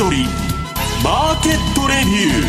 先取りマーケットレビュ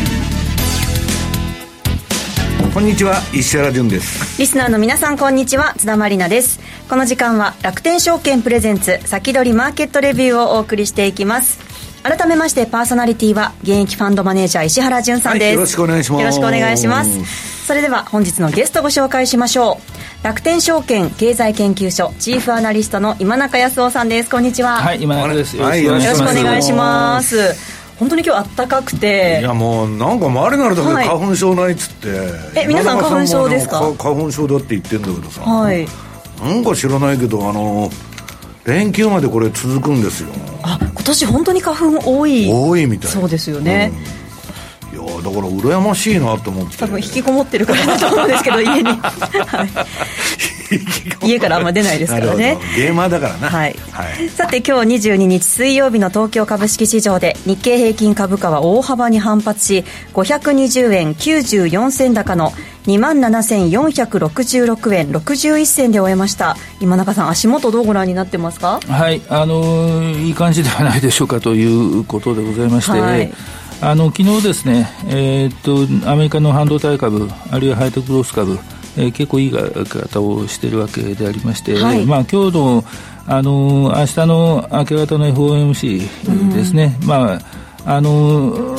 ー。こんにちは石原潤です。リスナーの皆さんこんにちは津田まりなです。この時間は楽天証券プレゼンツ先取りマーケットレビューをお送りしていきます。改めましてパーソナリティは現役ファンドマネージャー石原潤さんです、はい、よろしくお願いします。よろしくお願いしますそれでは本日のゲストご紹介しましょう。楽天証券経済研究所チーフアナリストの今中康夫さんです。こんにちは。はい今中です。よろしくお願いします。本当に今日暖かくて。いやもうなんか周りなるだけで花粉症ないっつって、はい、え皆さん花粉症ですか花粉症だって言ってんだけどさ、はい、なんか知らないけどあの連休までこれ続くんですよ。あ今年本当に花粉多い。多いみたい。そうですよね、うんだから羨ましいなと思って。多分引きこもってる方だと思うんですけど家に、はい、家からあんま出ないですからね。ゲーマーだからな、はい、はい、さて今日22日水曜日の東京株式市場で日経平均株価は大幅に反発し520円94銭高の2万7466円61銭で終えました。今中さん足元どうご覧になってますか？はい。あのー、いい感じではないでしょうかということでございまして、はいあの昨日ですね、えー、っとアメリカの半導体株あるいはハイテクロース株、えー、結構いい方をしているわけでありまして、はい、まあ今日のあの明日の明け方の FOMC ですね、うん、まああの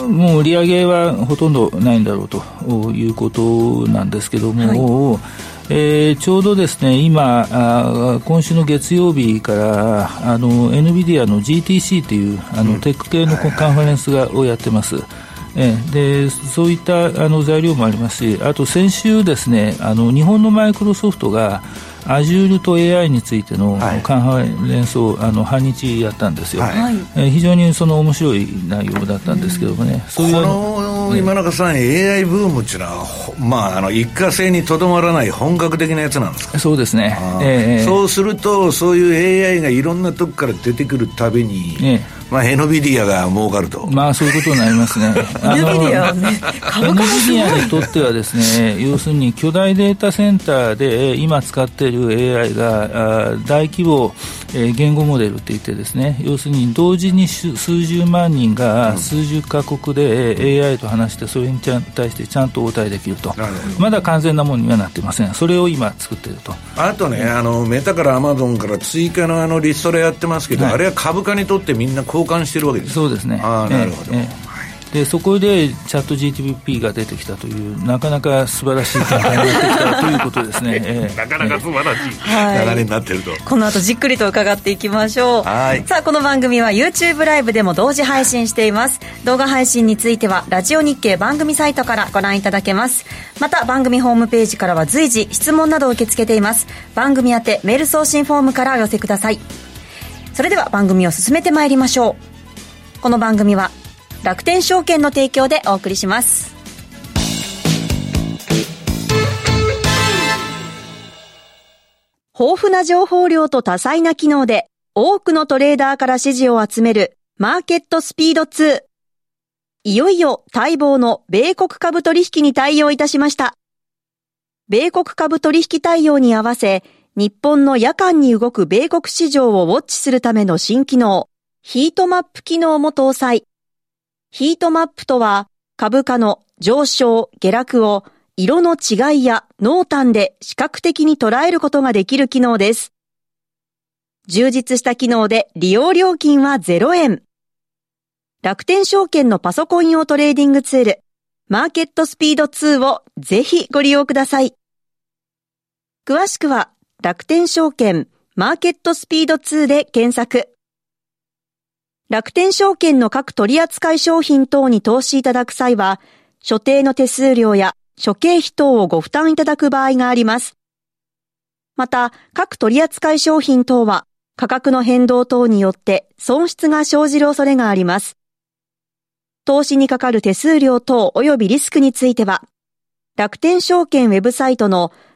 もう売り上げはほとんどないんだろうということなんですけども、はいえー、ちょうどですね今あ、今週の月曜日からあの NVIDIA の GTC というあの、うん、テック系のカンファレンスがをやってます。えでそういったあの材料もありますし、あと先週、ですねあの日本のマイクロソフトが Azure と AI についてのカンファレンスをあの半日やったんですよ、はい、え非常にその面白い内容だったんですけどもね、そういうの今中さん、AI ブームっていうのは、まあ、あの一過性にとどまらない本格的なやつなんですか？そうですね、えー、そうすると、そういう AI がいろんなとこから出てくるたびに、えーまあ、エエヌビディアが儲かると。まあ、そういうことになりますね。エヌビディアはね、エヌビディアにとってはですね、要するに巨大データセンターで今使っている AI が大規模言語モデルって言ってですね、要するに同時に数十万人が数十カ国で AI と話して、それに対してちゃんと応対できると。まだ完全なものにはなってません。それを今作っていると。あとね、あの、メタからアマゾンから追加のあのリストラやってますけど、はい、あれは株価にとってみんなこう好感してるわけです。そうですね。ああなるほど、ええ。でそこでチャット GTP が出てきたというなかなか素晴らしい展開になってきたということですね、えー、なかなか素晴らしい流れになってると、はい、この後じっくりと伺っていきましょう。はい。さあこの番組は YouTube ライブでも同時配信しています。動画配信についてはラジオ日経番組サイトからご覧いただけます。また番組ホームページからは随時質問などを受け付けています。番組宛てメール送信フォームからお寄せくださいそれでは番組を進めてまいりましょうこの番組は楽天証券の提供でお送りします豊富な情報量と多彩な機能で多くのトレーダーから支持を集めるマーケットスピード2。いよいよ待望の米国株取引に対応いたしました。米国株取引対応に合わせ、日本の夜間に動く米国市場をウォッチするための新機能、ヒートマップ機能も搭載。ヒートマップとは、株価の上昇、下落を色の違いや濃淡で視覚的に捉えることができる機能です。充実した機能で利用料金は0円。楽天証券のパソコン用トレーディングツール、マーケットスピード2をぜひご利用ください。詳しくは楽天証券マーケットスピード2で検索。楽天証券の各取扱商品等に投資いただく際は、所定の手数料や諸経費等をご負担いただく場合があります。また、各取扱商品等は価格の変動等によって損失が生じる恐れがあります。投資にかかる手数料等及びリスクについては、楽天証券ウェブサイトの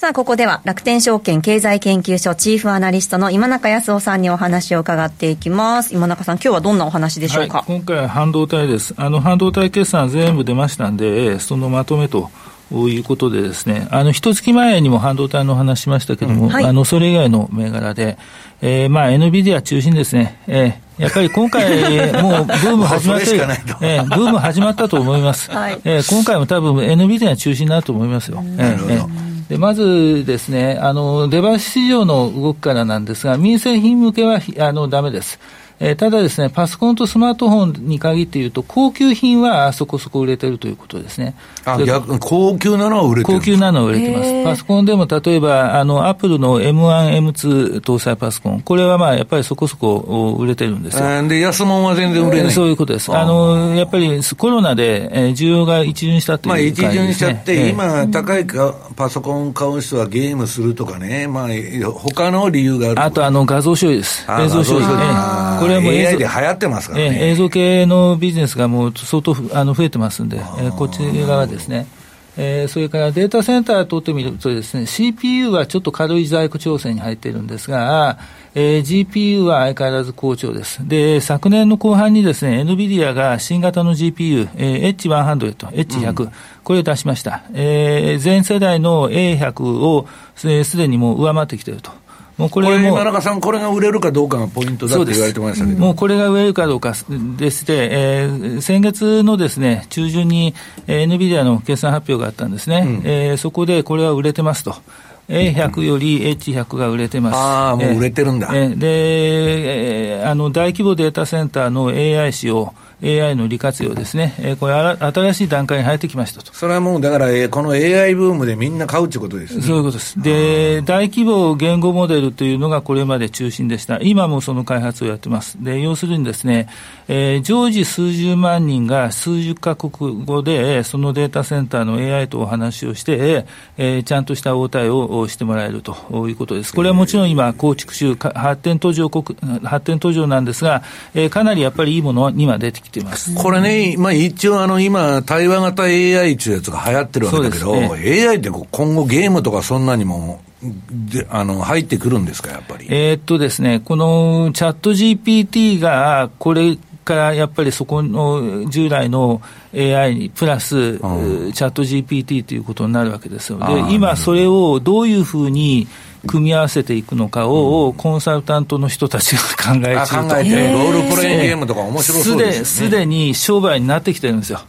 さあ、ここでは楽天証券経済研究所チーフアナリストの今中康夫さんにお話を伺っていきます。今中さん、今日はどんなお話でしょうか、はい、今回は半導体です。あの、半導体決算全部出ましたんで、そのまとめとということでですね、あの、一月前にも半導体の話しましたけども、うんはい、あの、それ以外の銘柄で、えー、まあ、NVIDIA 中心ですね。えー、やっぱり今回、もうブーム始まって、えー、ブーム始まったと思います。はい、えー、今回も多分 NVIDIA 中心になると思いますよ。えー、えーでまずですね、あの、デバイス市場の動きからなんですが、民生品向けは、あの、ダメです。えー、ただですね、パソコンとスマートフォンに限って言うと、高級品はそこそこ売れてるということですね。あ、逆高級なのは売れてる高級なのは売れてます。パソコンでも例えば、あの、アップルの M1、M2 搭載パソコン、これはまあ、やっぱりそこそこ売れてるんですよ。で、安物は全然売れない。そういうことです。あの、やっぱりコロナで、えー、需要が一巡したという、ね、まあ、一巡しちゃって、えー、今、高いかパソコン買う人はゲームするとかね、まあ、他の理由がある。あと、あの、画像処理です。映像処理。これはもう AI で流行ってますからね。映像系のビジネスがもう相当あの増えてますんで、えこっち側ですね。えー、それからデータセンターを取ってみるとですね、CPU はちょっと軽い在庫調整に入っているんですが、えー、GPU は相変わらず好調です。で、昨年の後半にですね、NVIDIA が新型の GPU、えー、H100、H100、うん、これを出しました。えー、前世代の A100 をすで、にもう上回ってきていると。もうこれも、中さん、これが売れるかどうかがポイントだって言われてましたけどもうこれが売れるかどうかでして、えー、先月のですね中旬に、えー、NVIDIA の決算発表があったんですね、うん、えー、そこでこれは売れてますと。A100 より H100 が売れてます。ああ、もう売れてるんだ。えー、で、えー、あの、大規模データセンターの AI 使用、AI の利活用ですね、えー、これ新しい段階に入ってきましたと。それはもう、だから、えー、この AI ブームでみんな買うということですね。そういうことです。で、大規模言語モデルというのがこれまで中心でした。今もその開発をやってます。で、要するにですね、えー、常時数十万人が数十カ国語で、そのデータセンターの AI とお話をして、えー、ちゃんとした応対をしてもらえるということです。これはもちろん今、構築中、発展途上国、発展途上なんですが、えー、かなりやっぱりいいものには出てきています。これね、まあ、一応あの今、対話型 AI っていうやつが流行ってるわけだけど、ね、AI って今後ゲームとかそんなにもであの入ってくるんですか、やっぱり？えー、っとですね、このチャット GPT が、これからやっぱりそこの従来の AI にプラス、うん、チャット GPT ということになるわけですよ。で、今それをどういうふうに組み合わせていくのかを、コンサルタントの人たちが考え中と。考えて、ロールプレイングゲームとか面白そうですね。すでに商売になってきてるんですよ。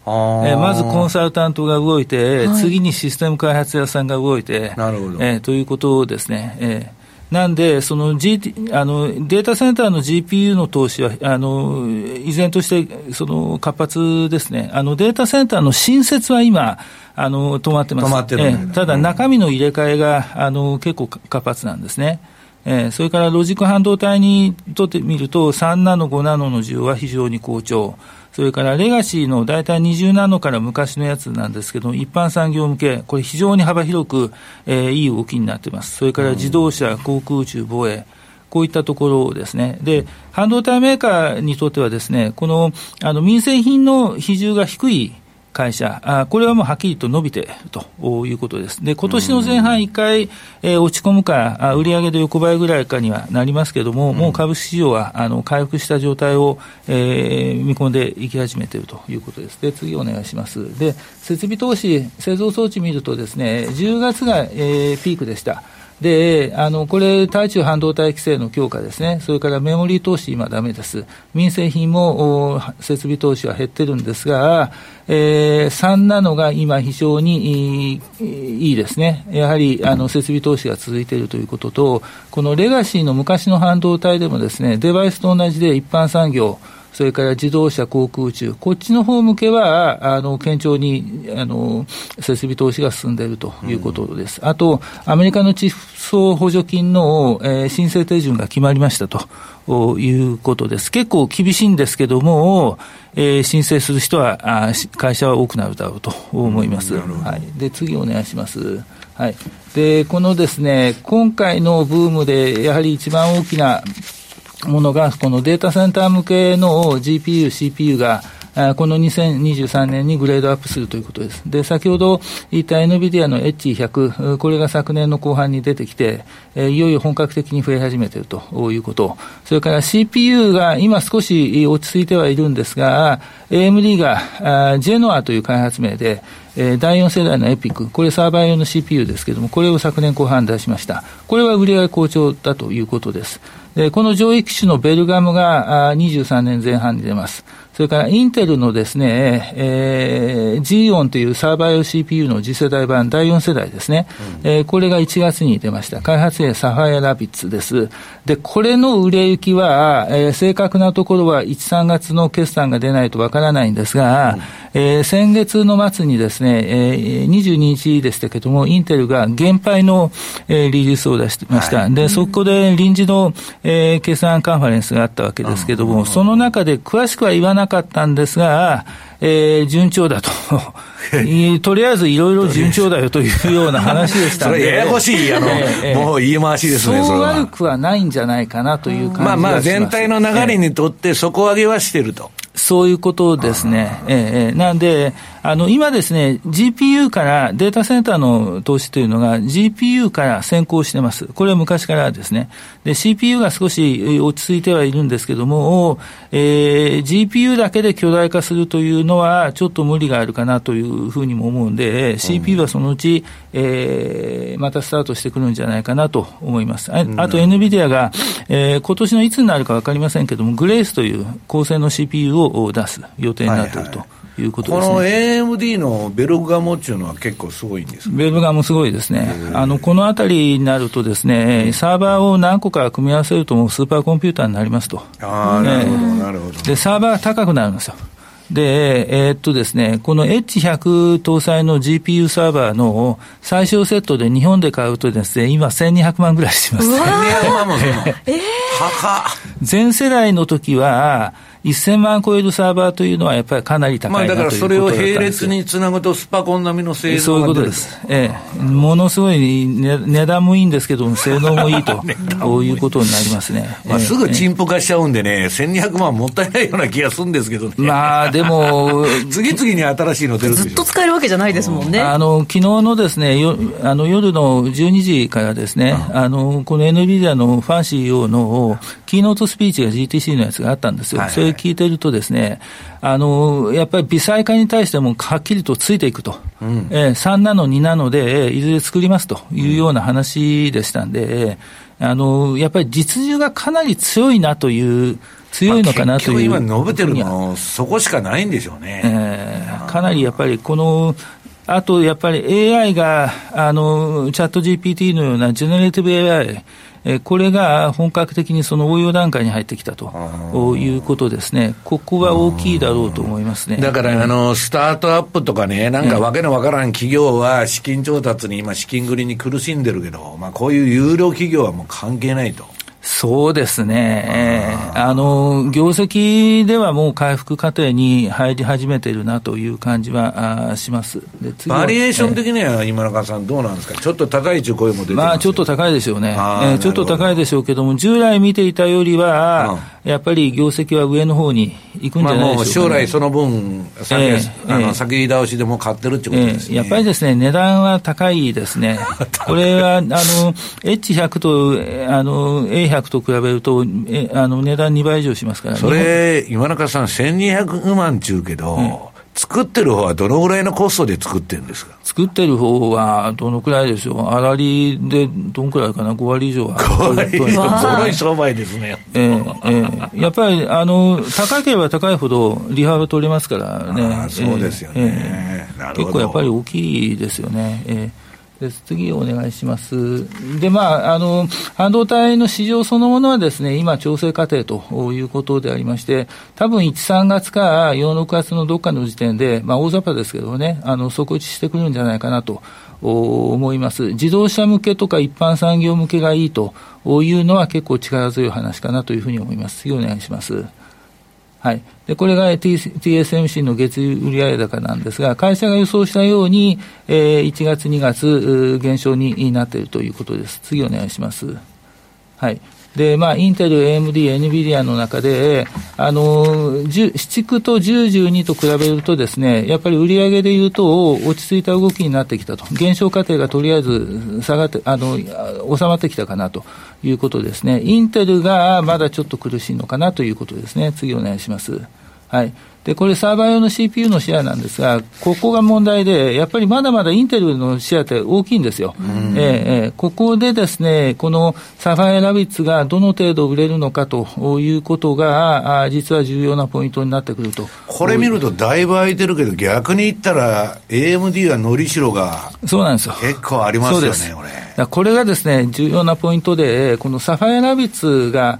えまずコンサルタントが動いて、次にシステム開発屋さんが動いて、なるほどえということですね。えーなんで、その、G、あのデータセンターの GPU の投資は、あの依然としてその活発ですね、あのデータセンターの新設は今、あの止まってます、止まってる、ね、ただ、中身の入れ替えがあの結構活発なんですね。えー、それからロジック半導体にとってみると、3ナノ、5ナノの需要は非常に好調。それからレガシーの大体20ナノから昔のやつなんですけど、一般産業向け、これ非常に幅広く、えー、いい動きになってます。それから自動車、航空宇宙、防衛。こういったところですね。で、半導体メーカーにとってはですね、この、あの、民生品の比重が低い会社、あこれはもうはっきりと伸びているということです。で、今年の前半1回、えー、落ち込むか、あ売上で横ばいぐらいかにはなりますけれども、うん、もう株式市場はあの回復した状態を、えー、見込んでいき始めているということです。で、次お願いします。で、設備投資、製造装置見るとですね、10月が、えー、ピークでした。で、あの、これ、対中半導体規制の強化ですね。それからメモリー投資今ダメです。民生品も設備投資は減ってるんですが、えー、3ナノが今非常にいいいいですね。やはり、あの、設備投資が続いているということと、このレガシーの昔の半導体でもですね、デバイスと同じで一般産業、それから自動車、航空宇宙、こっちの方向けは、あの、堅調に、あの、設備投資が進んでいるということです。うん、あと、アメリカの地層補助金の、えー、申請手順が決まりましたと。いうことです。結構厳しいんですけども、えー、申請する人はあ、会社は多くなるだろうと思います。はい。で、次お願いします。はい。で、このですね、今回のブームで、やはり一番大きなものが、このデータセンター向けの GPU、CPU が、この2023年にグレードアップするということです。で、先ほど言った NVIDIA の H100、これが昨年の後半に出てきて、いよいよ本格的に増え始めているということ。それから CPU が今少し落ち着いてはいるんですが、AMD がジェノアという開発名で、え、第4世代のエピック、これサーバー用の CPU ですけれども、これを昨年後半出しました。これは売り上げ好調だということです。でこの上位機種のベルガムが23年前半に出ます。それからインテルのですね、えー、ンというサーバー用 CPU の次世代版第4世代ですね、うん、えー、これが1月に出ました。開発名サファイアラビッツです。で、これの売れ行きは、えー、正確なところは1、3月の決算が出ないとわからないんですが、うんえー、先月の末にですね、えー、22日でしたけれども、インテルが減配の、えー、リリースを出してました。はい、で、そこで臨時の、えー、決算カンファレンスがあったわけですけれども、その中で詳しくは言わなかったんですが、えー、順調だと。とりあえずいろいろ順調だよというような話でしたんで。それややこしい、あの、えー、もう言い回しですね、そう悪くはないんじゃないかなという感じまあまあ全体の流れにとって底上げはしてると。そういうことですね。ええなんで、あの、今ですね、GPU からデータセンターの投資というのが GPU から先行してます。これは昔からですね。で、CPU が少し落ち着いてはいるんですけども、えー、GPU だけで巨大化するというのはちょっと無理があるかなというふうにも思うんで、CPU はそのうち、えー、またスタートしてくるんじゃないかなと思います。ああと NVIDIA が、えー、今年のいつになるかわかりませんけども、グレースという高性能 CPU を出す予定になっていると。はいはいいうことです、ね、この AMD のベルガモっていうのは結構すごいんですベルガモすごいですね。あの、このあたりになるとですね、サーバーを何個か組み合わせるともうスーパーコンピューターになりますと。ああ、なるほど、なるほど。で、サーバーが高くなるんですよ。で、えー、っとですね、この H100 搭載の GPU サーバーの最小セットで日本で買うとですね、今1200万ぐらいします。1200万もするの、えー、全世代の時は、1000万超えるサーバーというのはやっぱりかなり高いなということだからそれを並列につなぐとスパコン並みの性能そういうことです。ええ。ものすごい、ね、値段もいいんですけども、性能もいいと、こういうことになりますね。まあ、すぐ陳腐化しちゃうんでね、1200万もったいないような気がするんですけどね。まあ、でも、次々に新しいの出るずっと使えるわけじゃないですもんね。あの、昨日のですね、よあの夜の12時からですね、あの、この NVIDIA のファン CEO のキーノートスピーチが GTC のやつがあったんですよ。はいはい、それ聞いてるとですね、あの、やっぱり微細化に対してもはっきりとついていくと。うん、えー、3ナノ、2ナノで、いずれ作りますというような話でしたんで、あの、やっぱり実需がかなり強いなという、強いのかなという。まあ、今述べてるの、そこしかないんでしょうね。えー、かなりやっぱりこの、あとやっぱり AI が、あの、 ChatGPT のようなジェネレーティブ AI、えこれが本格的にその応用段階に入ってきたということですね、ここは大きいだろうと思いますね。だからあの、スタートアップとかね、なんかわけのわからん企業は資金調達に今、資金繰りに苦しんでるけど、まあ、こういう有料企業はもう関係ないと。そうですね、あの業績ではもう回復過程に入り始めているなという感じはあします。バリエーション的には今中さん、どうなんですか、ちょっと高い中声も出てまあ、ちょっと高いでしょうね、えー、ちょっと高いでしょうけども、従来見ていたよりは、やっぱり業績は上の方に行くんじゃないでしょうか、ね、まあ、将来その分、先,、えー、あの先倒しでも買ってるってことですね、えー、やっぱりですね、値段は高いですね、これはあの H100 とあの A100 と比べると、えあの値段2倍以上しますから、それ、今中さん、1200万ちゅうけど、うん作ってる方はどのぐらいのコストで作ってるんですか？作ってる方はどのくらいでしょう、粗利でどのくらいかな、5割以上は。5割以上、い商売ですね。えー、えー、やっぱりあの高ければ高いほど利幅取れますからね。そうですよね、えー、結構やっぱり大きいですよね。えーです次お願いします。で、まあ、あの、半導体の市場そのものはですね、今調整過程ということでありまして、多分1、3月か4、6月のどっかの時点で、まあ、大雑把ですけどね、あの、底打ちしてくるんじゃないかなと思います。自動車向けとか一般産業向けがいいというのは結構力強い話かなというふうに思います。次お願いします。はい、でこれが TSMC の月売上高なんですが、会社が予想したように、えー、1月、2月、減少になっているということです。次お願いします。はいで、まあ、インテル、AMD、NVIDIA の中で、あの、7区と10、12と比べるとですね、やっぱり売り上げで言うと、落ち着いた動きになってきたと。減少過程がとりあえず下がって、あの、収まってきたかなということですね。インテルがまだちょっと苦しいのかなということですね。次お願いします。はい。で、これサーバー用の CPU のシェアなんですが、ここが問題で、やっぱりまだまだインテルのシェアって大きいんですよ。えー、ここでですね、この Sapphire Rapids がどの程度売れるのかということが、あ実は重要なポイントになってくると。これ見るとだいぶ空いてるけど、逆に言ったら AMD はのりしろがそうなんですよ。結構ありますよね、これ。これがですね、重要なポイントで、この Sapphire Rapids が、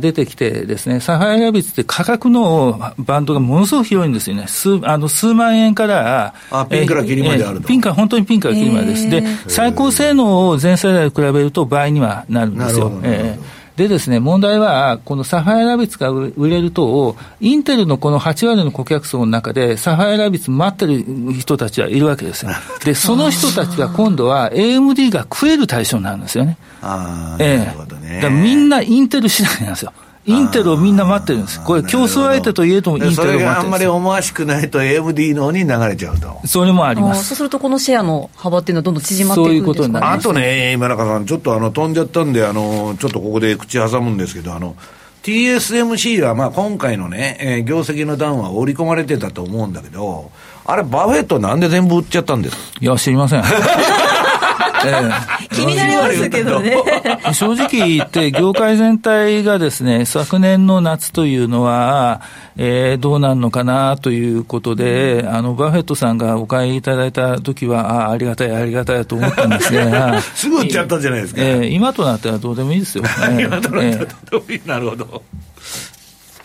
出てきてですね、 Sapphire Rapids って価格のバンドがものすごく広いんですよね。数あの数万円から、あピンからキリまであると。ピンから、本当にピンからキリまでです。で、最高性能を前世代と比べると倍にはなるんですよ。えーでですね、問題は、この Sapphire Rapids が売れると、インテルのこの8割の顧客層の中で、サファイアラビッツ待ってる人たちはいるわけですよ。で、その人たちが今度は AMD が食える対象になるんですよね。ああ、ええ、なるほどね。みんなインテル次第なんですよ。インテルをみんな待ってるんです。これ、競争相手といえども、インテルを待ってるんです。それがあんまり思わしくないと、AMD の方に流れちゃうと。それもあります。そうすると、このシェアの幅っていうのはどんどん縮まっていくんですか、ね、そういうことになります。あとね、今中さん、ちょっとあの飛んじゃったんで、あのちょっとここで口挟むんですけど、あの TSMC はまあ今回のね、えー、業績の談は織り込まれてたと思うんだけど、あれ、バフェットなんで全部売っちゃったんですいや、知りません。え気になりますけどね。正直言って、業界全体がですね、昨年の夏というのは、えー、どうなるのかなということで、あの、バフェットさんがお買いいただいた時は、ああ、ありがたい、ありがたいと思ったんですが、すぐ売っちゃったじゃないですか。えー、今となってはどうでもいいですよ。今となってはどうでもいい。なるほど。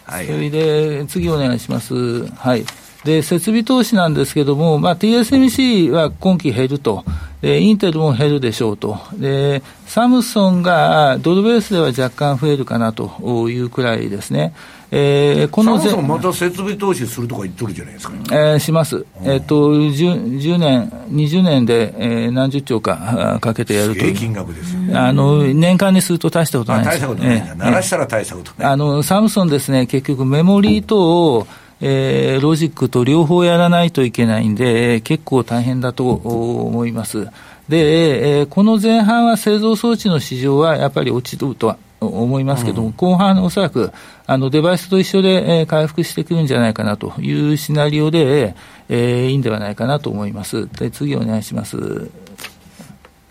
はい。それで、次お願いします。はい。で、設備投資なんですけども、まあ、TSMC は今期減ると。で、インテルも減るでしょうと。で、サムソンがドルベースでは若干増えるかなというくらいですね。えー、このサムソンまた設備投資するとか言っとるじゃないですか、えー、します。えっ、ー、と10、10年、20年で、えー、何十兆かかけてやるという。金額ですよ、あの、年間にすると大したことないです。大したことない、えー。鳴らしたら大したことない。あの、サムソンですね、結局メモリーと、えー、ロジックと両方やらないといけないんで、結構大変だと思います。で、えー、この前半は製造装置の市場はやっぱり落ちるとは思いますけども、うん、後半、おそらくあのデバイスと一緒で、えー、回復してくるんじゃないかなというシナリオで、えー、いいんではないかなと思います。で次お願いします。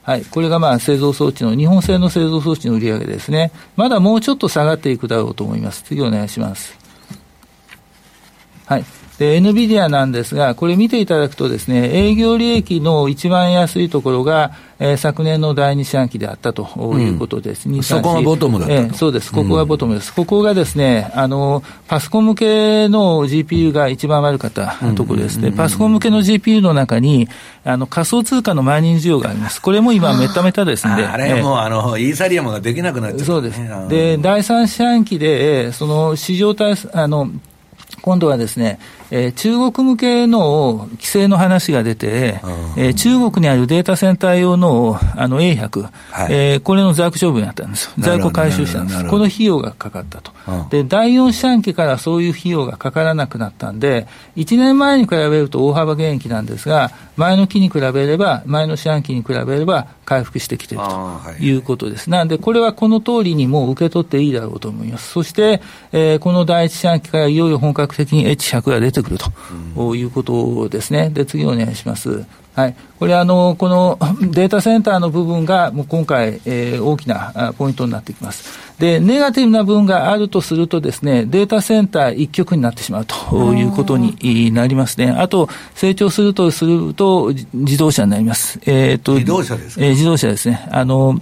はい、これがまあ製造装置の、日本製の製造装置の売り上げですね。まだもうちょっと下がっていくだろうと思います。次お願いします。はい。で、NVIDIA なんですが、これ見ていただくとですね、営業利益の一番安いところが、えー、昨年の第二四半期であったということです。うん、そこがボトムだった、えー、そうです。ここがボトムです。うん、ここがですね、あの、パソコン向けの GPU が一番悪かったところですね。パソコン向けの GPU の中に、あの、仮想通貨のマイニング需要があります。これも今、メタメタですんで。あれもう、あの、イーサリアムができなくなっちゃう、そうです。で、第三四半期で、その、市場対、あの、今度はですね、えー、中国向けの規制の話が出て、えー、中国にあるデータセンター用のあの A100、はい、えー、これの在庫処分やったんです在庫回収したんです。この費用がかかったと。で、第4四半期からそういう費用がかからなくなったんで、1年前に比べると大幅減益なんですが、前の期に比べれば、前の四半期に比べれば回復してきているということです。はい、なんで、これはこの通りにもう受け取っていいだろうと思います。そして、えー、この第一四半期からいよいよ本格的に H100 が出てくるということですね。で、次お願いします。はい、これあの、この データセンターの部分がもう今回、えー、大きなポイントになってきます。で、ネガティブな部分があるとするとですね、データセンター一極になってしまうということになりますね。あと、成長するとすると自動車になります。えっ、ー、と、自動車ですか、えー、自動車ですね。あの、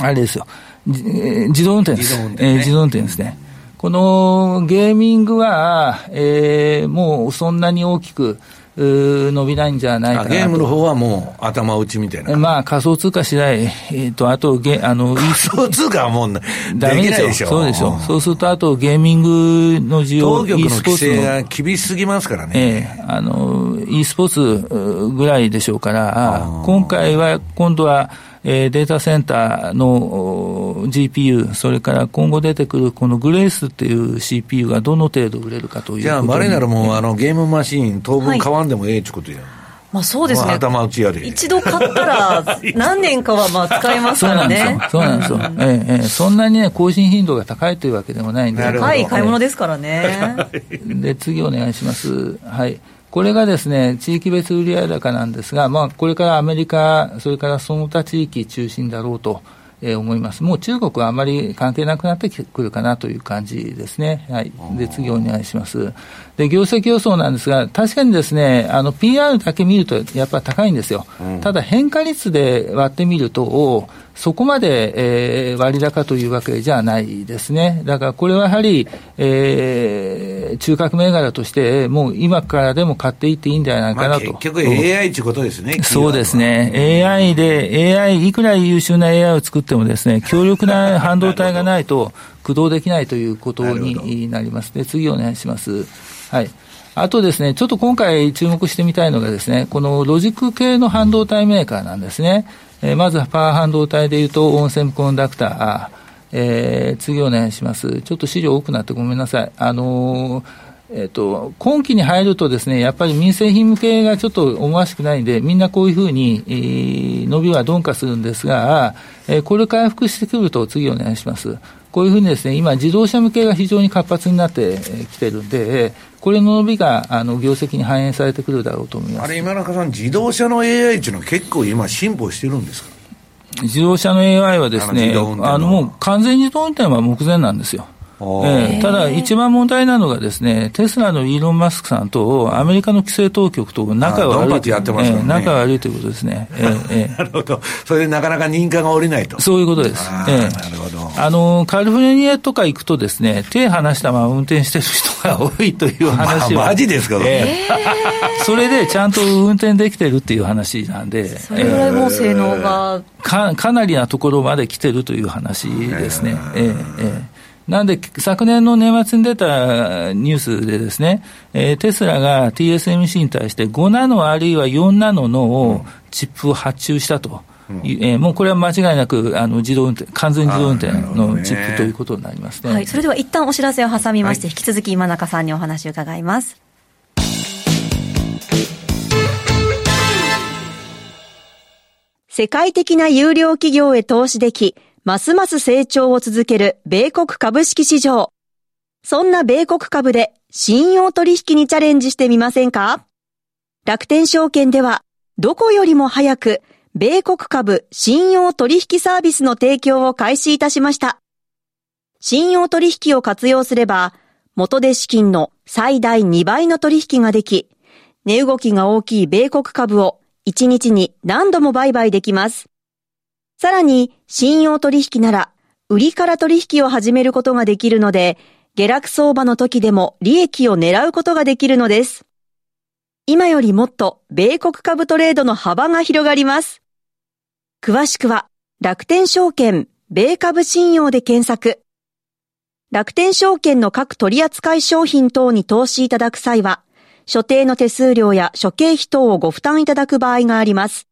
あれですよ。自動運転です。自動運転、ね、えー、自動運転ですね。このゲーミングは、えー、もうそんなに大きく、伸びないんじゃないかなゲームの方はもう頭打ちみたいな。まあ仮想通貨次第、えっ、ー、と、あとゲ、あの、仮想通貨はもうダメでしょ。そうでしょ。そうすると、あとゲーミングの需要、当局の規制が厳しすぎますからね。ええー、あの、e スポーツぐらいでしょうから、今回は、今度は、えー、データセンターの GPU、それから今後出てくるこのグレースっていう CPU がどの程度売れるかというじゃあ、マレーならもう、あの、ゲームマシーン、当分買わんでもええっちゅうことや。まあそうですね。頭打ちやで。一度買ったら、何年かはまあ使えますからね。そうなんですよ。そうなんですよ。ええええ、そんなにね、更新頻度が高いというわけでもないんで。高い買い物ですからね。で、次お願いします。はい。これがですね、地域別売上高なんですが、まあ、これからアメリカ、それからその他地域中心だろうと。えー、思います。もう中国はあまり関係なくなってくるかなという感じですね。はい。で、次お願いします。で、業績予想なんですが、確かにですね、あの、PR だけ見るとやっぱり高いんですよ。うん、ただ変化率で割ってみると、そこまで、えー、割高というわけじゃないですね。だからこれはやはり、えー、中核銘柄として、もう今からでも買っていっていいんじゃないかなと。結局 AI ということですね。そうですね。AI で、AI、いくら優秀な AI を作ってもですね、強力な半導体がないと 駆動できないということになります。で、次お願いします。はい。あとですね、ちょっと今回注目してみたいのがですね、このロジック系の半導体メーカーなんですね。えー、まずパワー半導体でいうと、オンセムコンダクター、えー、次お願いします。ちょっと資料多くなってごめんなさい。あのーえっと、今期に入るとですね、やっぱり民生品向けがちょっと思わしくないんで、みんなこういうふうに、えー、伸びは鈍化するんですが、えー、これ回復してくると次お願いします。こういうふうにですね、今自動車向けが非常に活発になってきてるんで、これの伸びがあの業績に反映されてくるだろうと思います。あれ、今中さん、自動車の AI っていうのは結構今進歩してるんですか？自動車の AI はですね、あのもう完全自動運転は目前なんですよ。えー、ただ、一番問題なのがですね、テスラのイーロン・マスクさんとアメリカの規制当局と仲が悪い、ねえー、仲が悪いということですね。えーえー、なるほど。それでなかなか認可が下りないと。そういうことです。あ,、えー、なるほど。あの、カリフォルニアとか行くとですね、手離したまま運転してる人が多いという話は。マジですか、えー、それでちゃんと運転できてるっていう話なんで。それぐらいもう性能が、か、かなりなところまで来てるという話ですね。えー、えーなんで、昨年の年末に出たニュースでですね、えー、テスラが TSMC に対して5ナノあるいは4ナノのチップを発注したと。うん、えー、もうこれは間違いなくあの自動運転、完全自動運転のチップということになりますね。はい、それでは一旦お知らせを挟みまして、はい、引き続き今中さんにお話を伺います。世界的な有料企業へ投資でき、ますます成長を続ける米国株式市場。そんな米国株で信用取引にチャレンジしてみませんか？楽天証券では、どこよりも早く、米国株信用取引サービスの提供を開始いたしました。信用取引を活用すれば、元で資金の最大2倍の取引ができ、値動きが大きい米国株を1日に何度も売買できます。さらに、信用取引なら、売りから取引を始めることができるので、下落相場の時でも利益を狙うことができるのです。今よりもっと米国株トレードの幅が広がります。詳しくは、楽天証券、米株信用で検索。楽天証券の各取扱商品等に投資いただく際は、所定の手数料や諸経費等をご負担いただく場合があります。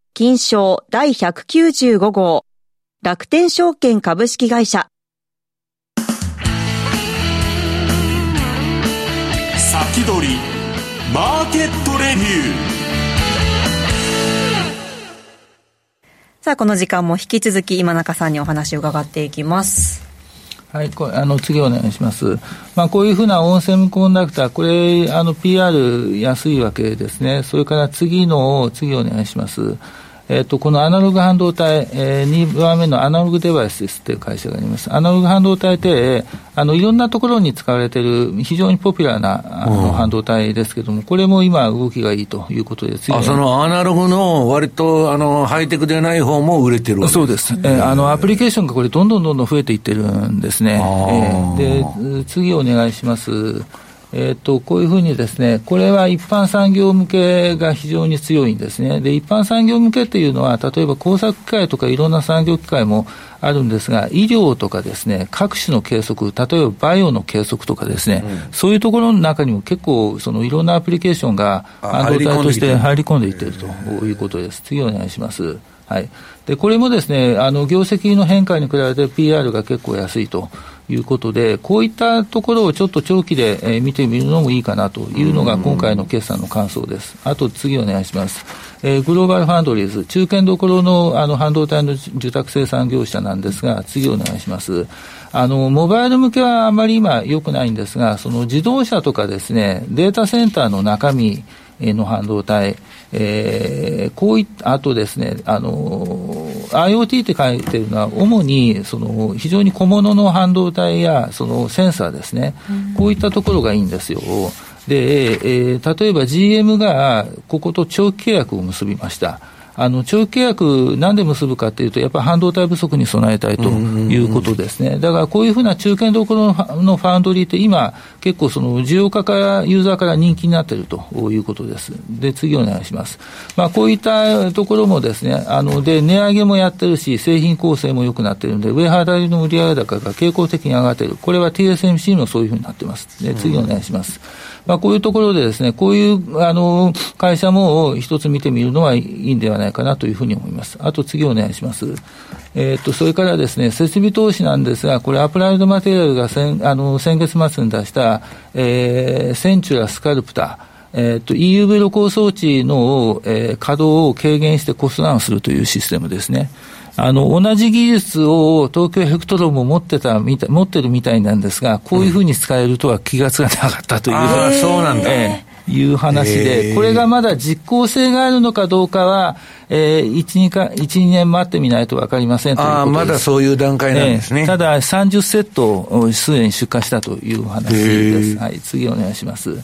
金賞第195号、楽天証券株式会社。先取り、マーケットレビュー。さあ、この時間も引き続き今中さんにお話を伺っていきます。はい、これあの次お願いします。まあ、こういうふうなオンセムコンダクター、これ、あの、PR 安いわけですね。それから次の、次お願いします。えーと、このアナログ半導体、えー、2番目のアナログデバイスですという会社があります。アナログ半導体って、あのいろんなところに使われている非常にポピュラーなあの半導体ですけれども、これも今、動きがいいということであそのアナログの割とあのハイテクでない方も売れてるそうです、えー、あのアプリケーションがこれ、どんどんどんどん増えていってるんですね。えー、で次お願いします。えっ、と、こういうふうにですね、これは一般産業向けが非常に強いんですね。で、一般産業向けっていうのは、例えば工作機械とかいろんな産業機械もあるんですが、医療とかですね、各種の計測、例えばバイオの計測とかですね、うん、そういうところの中にも結構、そのいろんなアプリケーションが半導体として入り込んでいっているということです。次お願いします。はい。で、これもですね、あの、業績の変化に比べて PR が結構安いと。いうことで、こういったところをちょっと長期で、えー、見てみるのもいいかなというのが今回の決算の感想です。あと次お願いします。えー、グローバルファンドリーズ、中堅どころのあの半導体の受託生産業者なんですが、次お願いします。あの、モバイル向けはあまり今良くないんですが、その自動車とかですね、データセンターの中身の半導体、えー、こういったあとですね、あの、IoT って書いてるのは、主にその非常に小物の半導体やそのセンサーですね、うん、こういったところがいいんですよ。で、えー、例えば GM がここと長期契約を結びました。あの長期契約、なんで結ぶかというと、やっぱり半導体不足に備えたいということですね、だからこういうふうな中堅どころのファンドリーって、今、結構その需要家から、ユーザーから人気になっているということです。で、次お願いします。まあ、こういったところもですね、あので値上げもやってるし、製品構成も良くなっているので、ウェハーダリの売上高が傾向的に上がっている、これは TSMC もそういうふうになっています。で、次お願いします。まあ、こういうところでですね、こういうあの会社も一つ見てみるのはいいんではないかなというふうに思います。あと次お願いします。えー、とそれからですね、設備投資なんですが、これ、アプライドマテリアルが先あの先月末に出した、えー、センチュラスカルプタえーと、EUV 露光装置の、えー、稼働を軽減してコストダウンするというシステムですね。あの、同じ技術を東京ヘクトロンも持ってたみたい、持ってるみたいなんですが、こういうふうに使えるとは気がつかなかったという。ああ、そうなんだ。えーいう話で、これがまだ実効性があるのかどうかは、えー、1、2か、1、2年待ってみないと分かりませんというあまだそういう段階なんですね。えー、ただ、30セットをすでに出荷したという話です。はい、次お願いします。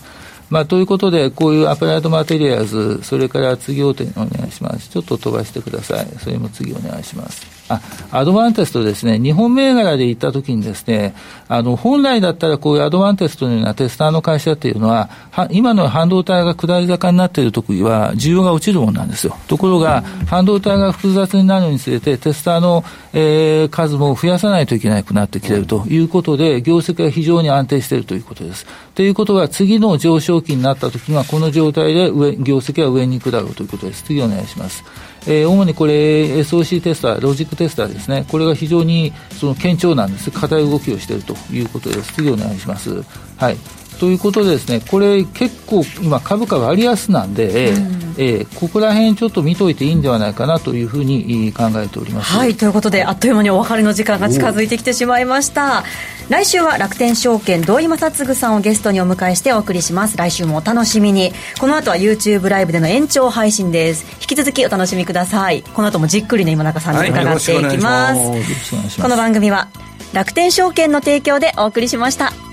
まあ、ということで、こういうアプライドマテリアルズ、それから次お願いします。ちょっと飛ばしてください。それも次お願いします。あ、アドバンテストですね、日本銘柄で行ったときにですね、あの、本来だったらこういうアドバンテストのようなテスターの会社っていうのは、は今の半導体が下り坂になっているときは、需要が落ちるものなんですよ。ところが、半導体が複雑になるにつれて、テスターの、えー、数も増やさないといけなくなってきているということで、業績が非常に安定しているということです。ということは、次の上昇期になったときには、この状態で上業績は上に行くだろうということです。次お願いします。えー、主にこれ、SOC テスター、ロジックテスターですね、これが非常にその堅調なんです、硬い動きをしているということです。次お願いします。はいということでですね、これ結構今株価割安なんで、うん、えー、ここら辺ちょっと見といていいんではないかなというふうに考えております。はい、ということであっという間にお別れの時間が近づいてきてしまいました。来週は楽天証券土井正嗣さんをゲストにお迎えしてお送りします。来週もお楽しみに。この後は YouTube ライブでの延長配信です。引き続きお楽しみください。この後もじっくりね今中さんに伺っていきます。この番組は楽天証券の提供でお送りしました。